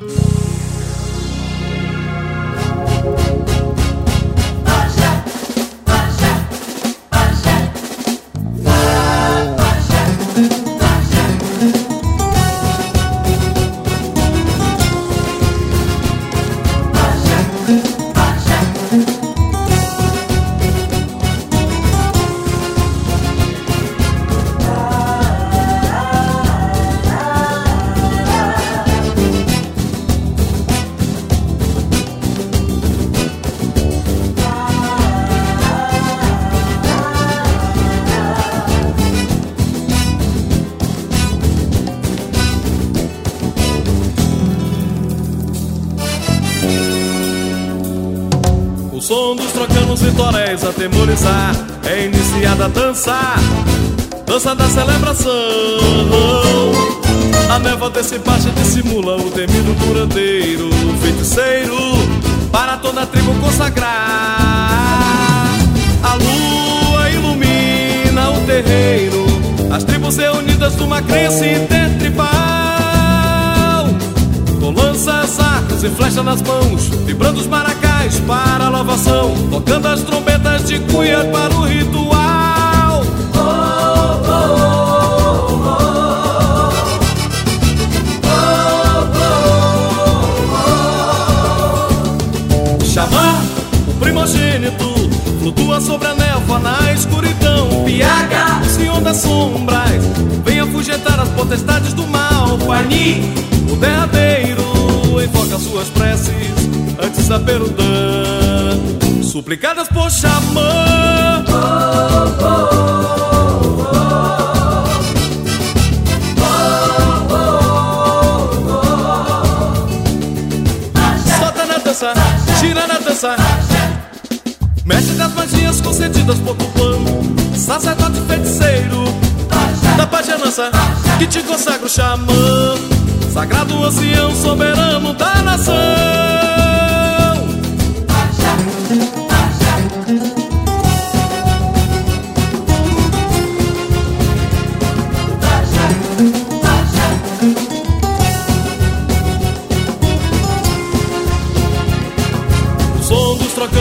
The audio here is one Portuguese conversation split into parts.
you. Atemorizar, é iniciada a dançar, dança da celebração. A névoa desse baixo dissimula o temido curandeiro, feiticeiro, para toda a tribo consagrar. A lua ilumina o terreiro, as tribos reunidas numa crença intertribal. Com lanças, arcos e flechas nas mãos, vibrando os maracás para a louvação, tocando as trombetas de cuia para o ritual. Oh, oh, oh, Xamã, o primogênito, flutua sobre a névoa na escuridão. Piaga, senhor das sombras, vem afugentar as potestades do mal. Pani, o derradeiro, invoca suas preces antes da perudã suplicadas por Xamã. Oh, oh, oh, Solta na dança, tira na dança. Mestre das magias concedidas por Tupã, sacerdote feiticeiro da pagenança que te consagra o xamã, sagrado ancião soberano da nação.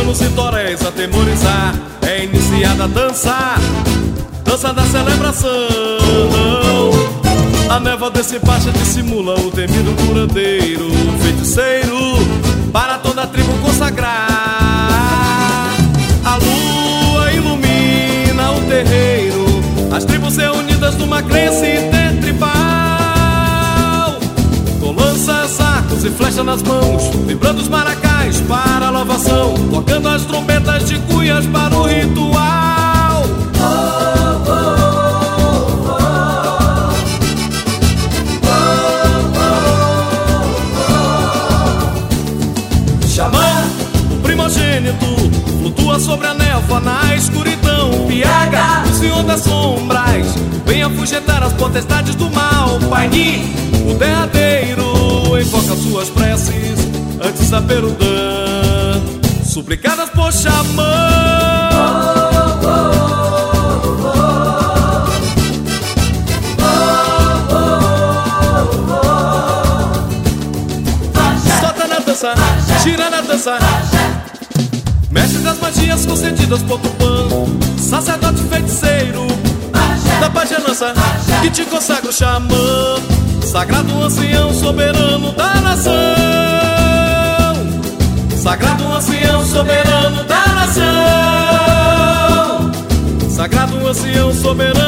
Trocanos e toréis atemorizar É iniciada a dançar Dança da celebração. A névoa desse baixa dissimula O temido curandeiro Feiticeiro Para toda a tribo consagrar. A lua ilumina o terreiro As tribos reunidas numa crença e flechas nas mãos Vibrando os maracás para a louvação, tocando as trombetas de cuias para o ritual. Oh, oh, flutua sobre a névoa na escuridão. Piaga, o senhor das sombras, vem afugentar as potestades do mal. Pai Ni, o derradeiro, invoca suas preces antes da perudã, suplicadas por xamã. Solta na dança, gira na dança. Mestre das magias concedidas por Tupã, sacerdote feiticeiro da pagenança que te consagra o xamã, Sagrado ancião, soberano da nação. Sagrado ancião, soberano da nação. Sagrado ancião, soberano.